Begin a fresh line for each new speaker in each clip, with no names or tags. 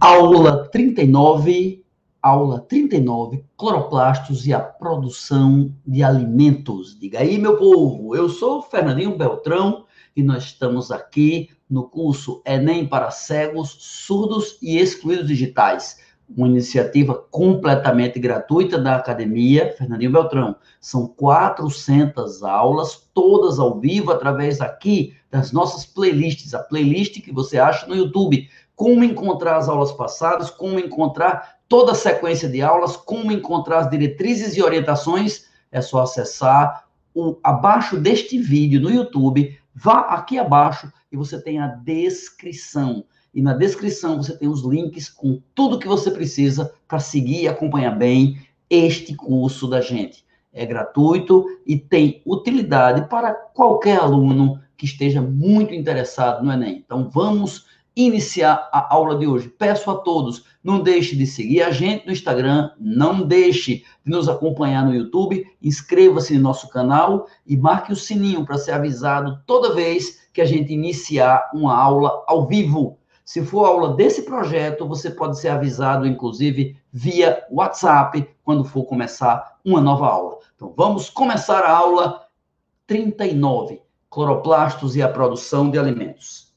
Aula 39, aula 39, cloroplastos e a produção de alimentos. Diga aí, meu povo, eu sou Fernandinho Beltrão e nós estamos aqui no curso Enem para cegos, surdos e excluídos digitais, uma iniciativa completamente gratuita da Academia Fernandinho Beltrão. São 400 aulas, todas ao vivo, através aqui das nossas playlists, a playlist que você acha no YouTube como encontrar as aulas passadas, como encontrar toda a sequência de aulas, como encontrar as diretrizes e orientações, é só acessar o abaixo deste vídeo no YouTube, vá aqui abaixo e você tem a descrição. E na descrição você tem os links com tudo que você precisa para seguir e acompanhar bem este curso da gente. É gratuito e tem utilidade para qualquer aluno que esteja muito interessado no Enem. Então vamos iniciar a aula de hoje. Peço a todos, não deixe de seguir a gente no Instagram, não deixe de nos acompanhar no YouTube, inscreva-se no nosso canal e marque o sininho para ser avisado toda vez que a gente iniciar uma aula ao vivo. Se for aula desse projeto, você pode ser avisado, inclusive, via WhatsApp, quando for começar uma nova aula. Então, vamos começar a aula 39, cloroplastos e a produção de alimentos.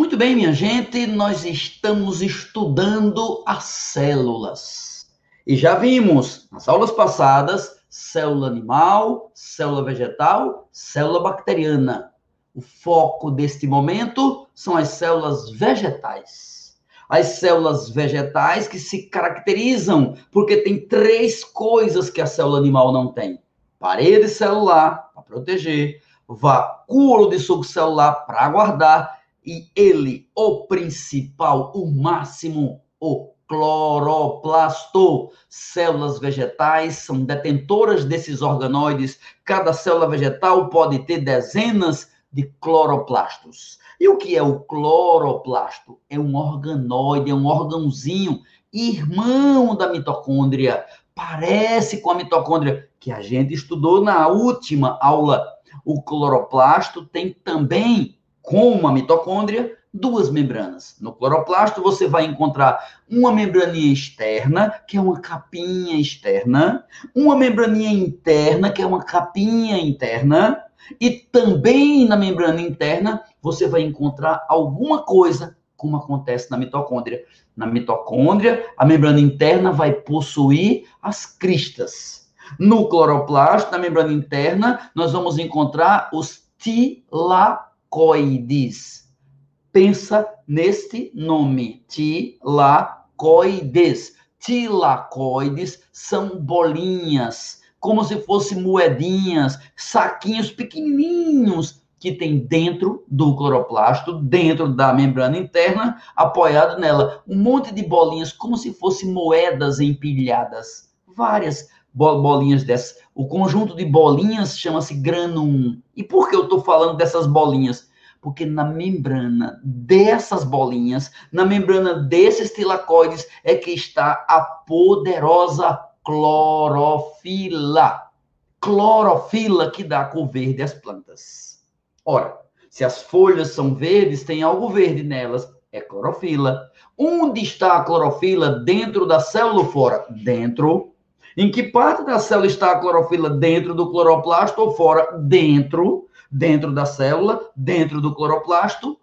Muito bem, minha gente, nós estamos estudando as células. E já vimos nas aulas passadas célula animal, célula vegetal, célula bacteriana. O foco deste momento são as células vegetais. As células vegetais que se caracterizam porque tem três coisas que a célula animal não tem: parede celular para proteger, vacúolo de suco celular para guardar e ele, o principal, o máximo, o cloroplasto. Células vegetais são detentoras desses organoides. Cada célula vegetal pode ter dezenas de cloroplastos. E o que é o cloroplasto? É um organoide, é um órgãozinho irmão da mitocôndria. Parece com a mitocôndria que a gente estudou na última aula. O cloroplasto tem também com uma mitocôndria, duas membranas. No cloroplasto, você vai encontrar uma membraninha externa, que é uma capinha externa, uma membraninha interna, que é uma capinha interna, e também na membrana interna, você vai encontrar alguma coisa, como acontece na mitocôndria. Na mitocôndria, a membrana interna vai possuir as cristas. No cloroplasto, na membrana interna, nós vamos encontrar os tilacoides tilacoides. Pensa neste nome, tilacoides. Tilacoides são bolinhas, como se fossem moedinhas, saquinhos pequenininhos que tem dentro do cloroplasto, dentro da membrana interna, apoiado nela, um monte de bolinhas como se fossem moedas empilhadas, várias bolinhas dessas. O conjunto de bolinhas chama-se granum. E por que eu estou falando dessas bolinhas? Porque na membrana dessas bolinhas, na membrana desses tilacoides, é que está a poderosa clorofila. Clorofila que dá cor verde às plantas. Ora, se as folhas são verdes, tem algo verde nelas, é clorofila. Onde está a clorofila? Dentro da célula ou fora? Dentro em que parte da célula está a clorofila? Dentro do cloroplasto ou fora? Dentro, dentro da célula, dentro do cloroplasto,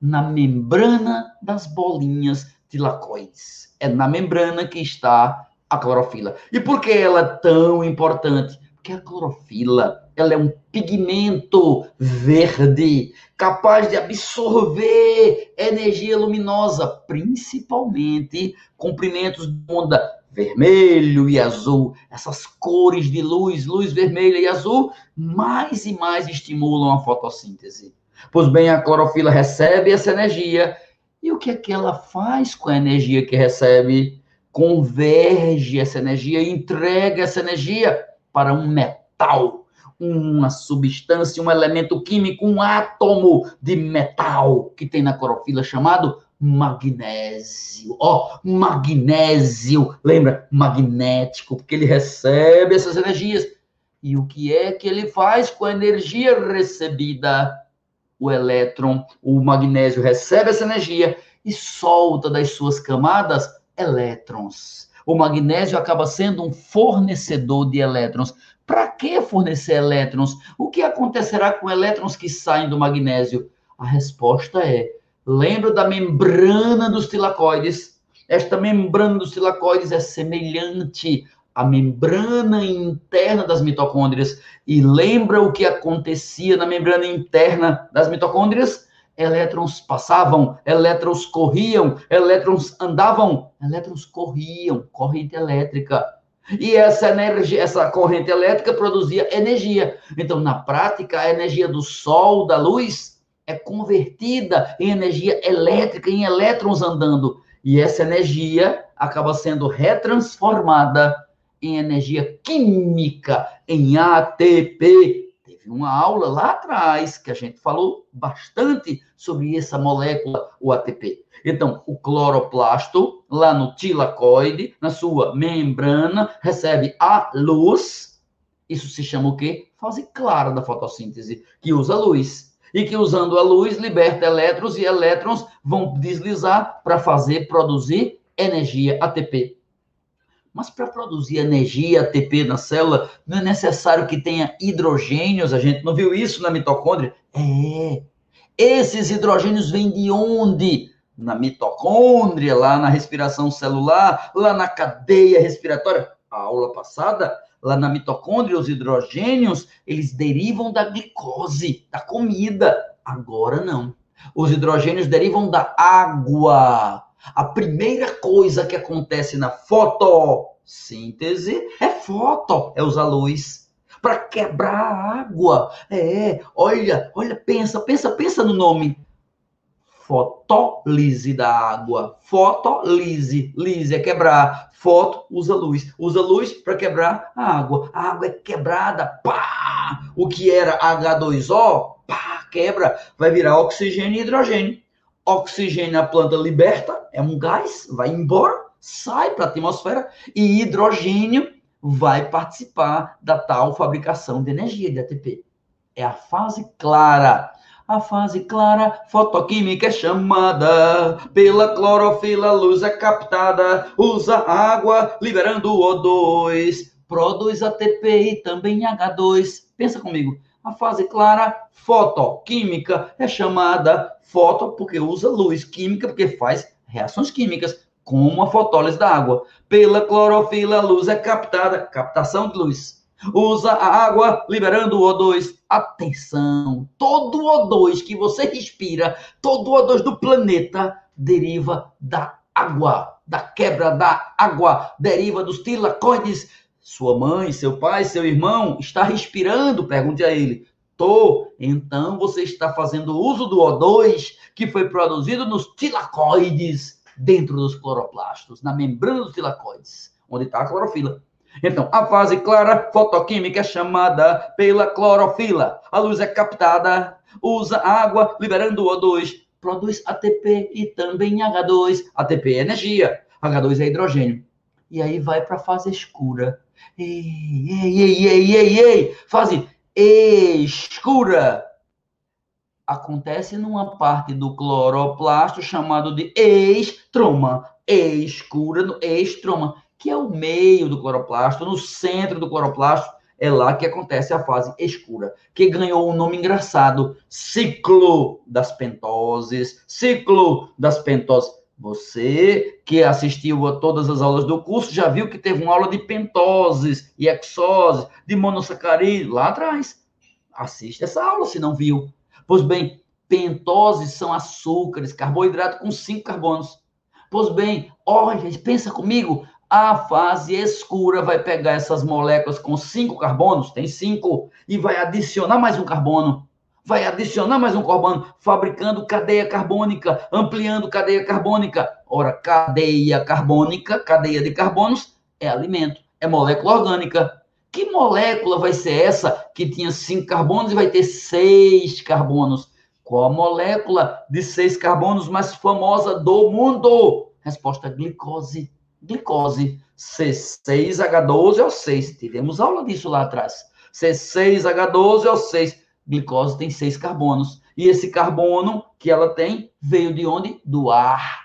na membrana das bolinhas tilacoides. É na membrana que está a clorofila. E por que ela é tão importante? Porque a clorofila, ela é um pigmento verde capaz de absorver energia luminosa, principalmente comprimentos de onda vermelho e azul, essas cores de luz, luz vermelha e azul, mais e mais estimulam a fotossíntese. Pois bem, a clorofila recebe essa energia e o que é que ela faz com a energia que recebe? Converge essa energia entrega essa energia para um metal, uma substância, um elemento químico, um átomo de metal que tem na clorofila chamado magnésio. Ó, oh, magnésio, lembra? Magnético, porque ele recebe essas energias. E o que é que ele faz com a energia recebida? o elétron, o magnésio recebe essa energia e solta das suas camadas elétrons. O magnésio acaba sendo um fornecedor de elétrons. Para que fornecer elétrons? O que acontecerá com elétrons que saem do magnésio? A resposta é: lembra da membrana dos tilacoides? Esta membrana dos tilacoides é semelhante à membrana interna das mitocôndrias. E lembra o que acontecia na membrana interna das mitocôndrias? Elétrons passavam, elétrons corriam, elétrons andavam, elétrons corriam, corrente elétrica. E essa energia, essa corrente elétrica produzia energia. Então, na prática, a energia do sol, da luz, é convertida em energia elétrica, em elétrons andando. E essa energia acaba sendo retransformada em energia química, em ATP. Teve uma aula lá atrás que a gente falou bastante sobre essa molécula, o ATP. Então, o cloroplasto, lá no tilacoide, na sua membrana, recebe a luz. Isso se chama o quê? Fase clara da fotossíntese, que usa luz. E que usando a luz liberta elétrons e elétrons vão deslizar para fazer produzir energia ATP. Mas para produzir energia ATP na célula, não é necessário que tenha hidrogênios. A gente não viu isso na mitocôndria? É. Esses hidrogênios vêm de onde? Na mitocôndria, lá na respiração celular, lá na cadeia respiratória. A aula passada, lá na mitocôndria, os hidrogênios, eles derivam da glicose, da comida. Agora não. Os hidrogênios derivam da água. A primeira coisa que acontece na fotossíntese é foto, é usar luz para quebrar a água. É, olha, olha, pensa, pensa, pensa no nome. Fotólise da água. Fotólise, lise é quebrar. Foto usa luz, usa luz para quebrar a água. A água é quebrada, pá! O que era H2O, pá, quebra, vai virar oxigênio e hidrogênio oxigênio a planta liberta, é um gás, vai embora, sai para a atmosfera, e hidrogênio vai participar da tal fabricação de energia de ATP. É a fase clara. A fase clara fotoquímica é chamada pela clorofila, luz é captada, usa água, liberando O2, produz ATP e também H2. Pensa comigo, a fase clara fotoquímica é chamada foto porque usa luz, química porque faz reações químicas, como a fotólise da água. Pela clorofila, luz é captada, captação de luz. Usa a água liberando o O2. Atenção, todo o O2 que você respira, todo o O2 do planeta deriva da água, da quebra da água, deriva dos tilacoides sua mãe, seu pai, seu irmão está respirando? Pergunte a ele. Tô. Então você está fazendo uso do O2 que foi produzido nos tilacoides dentro dos cloroplastos, na membrana dos tilacoides, onde está a clorofila. Então, a fase clara fotoquímica é chamada pela clorofila. A luz é captada, usa água, liberando o O2, produz ATP e também H2. ATP é energia, H2 é hidrogênio. E aí vai para a fase escura, Ei, ei, ei, ei, ei, ei, fase escura. Acontece numa parte do cloroplasto chamado de estroma. Escura no estroma, que é o meio do cloroplasto, no centro do cloroplasto, é lá que acontece a fase escura, que ganhou um nome engraçado, ciclo das pentoses, ciclo das pentoses. Você que assistiu a todas as aulas do curso já viu que teve uma aula de pentoses e exoses, de monossacarídeos lá atrás. Assiste essa aula se não viu. Pois bem, pentoses são açúcares, carboidrato com cinco carbonos. Pois bem, olha, pensa comigo, a fase escura vai pegar essas moléculas com cinco carbonos, tem cinco, e vai adicionar mais um carbono vai adicionar mais um carbono, fabricando cadeia carbônica, ampliando cadeia carbônica. Ora, cadeia carbônica, cadeia de carbonos, é alimento, é molécula orgânica. Que molécula vai ser essa que tinha cinco carbonos e vai ter seis carbonos? Qual a molécula de seis carbonos mais famosa do mundo? Resposta: glicose. Glicose. C6H12O6. Tivemos aula disso lá atrás. C6H12O6 glicose tem seis carbonos. E esse carbono que ela tem veio de onde? Do ar.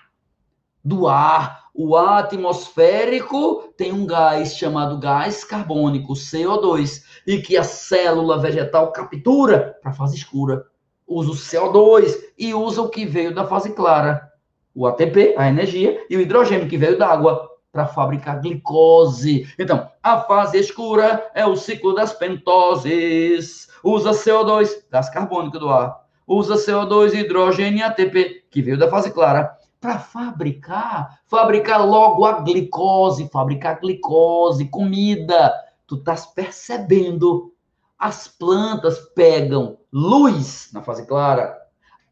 Do ar. O ar atmosférico tem um gás chamado gás carbônico, CO2, e que a célula vegetal captura para a fase escura. Usa o CO2 e usa o que veio da fase clara, o ATP, a energia, e o hidrogênio que veio da água para fabricar glicose. Então, a fase escura é o ciclo das pentoses. Usa CO2, gás carbônico do ar. Usa CO2, hidrogênio e ATP, que veio da fase clara, para fabricar, fabricar logo a glicose, fabricar glicose, comida. Tu estás percebendo? As plantas pegam luz na fase clara,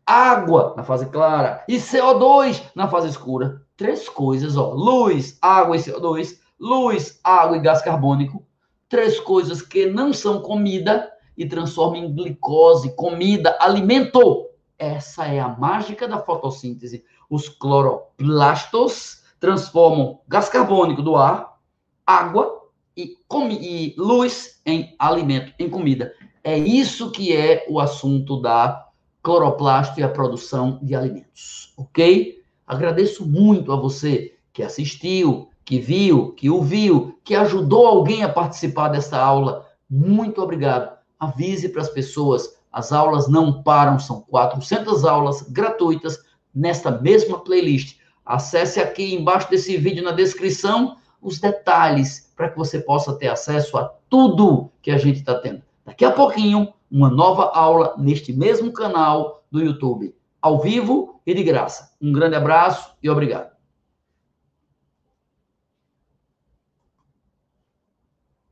água na fase clara e CO2 na fase escura. Três coisas, ó: luz, água e CO2, luz, água e gás carbônico. Três coisas que não são comida e transformam em glicose, comida, alimento. Essa é a mágica da fotossíntese. Os cloroplastos transformam gás carbônico do ar, água e, e luz em alimento, em comida. É isso que é o assunto da cloroplasto e a produção de alimentos, ok? Agradeço muito a você que assistiu, que viu, que ouviu, que ajudou alguém a participar desta aula. Muito obrigado. Avise para as pessoas, as aulas não param, são 400 aulas gratuitas nesta mesma playlist. Acesse aqui embaixo desse vídeo na descrição os detalhes para que você possa ter acesso a tudo que a gente está tendo. Daqui a pouquinho, uma nova aula neste mesmo canal do YouTube, ao vivo e de graça. Um grande abraço e obrigado.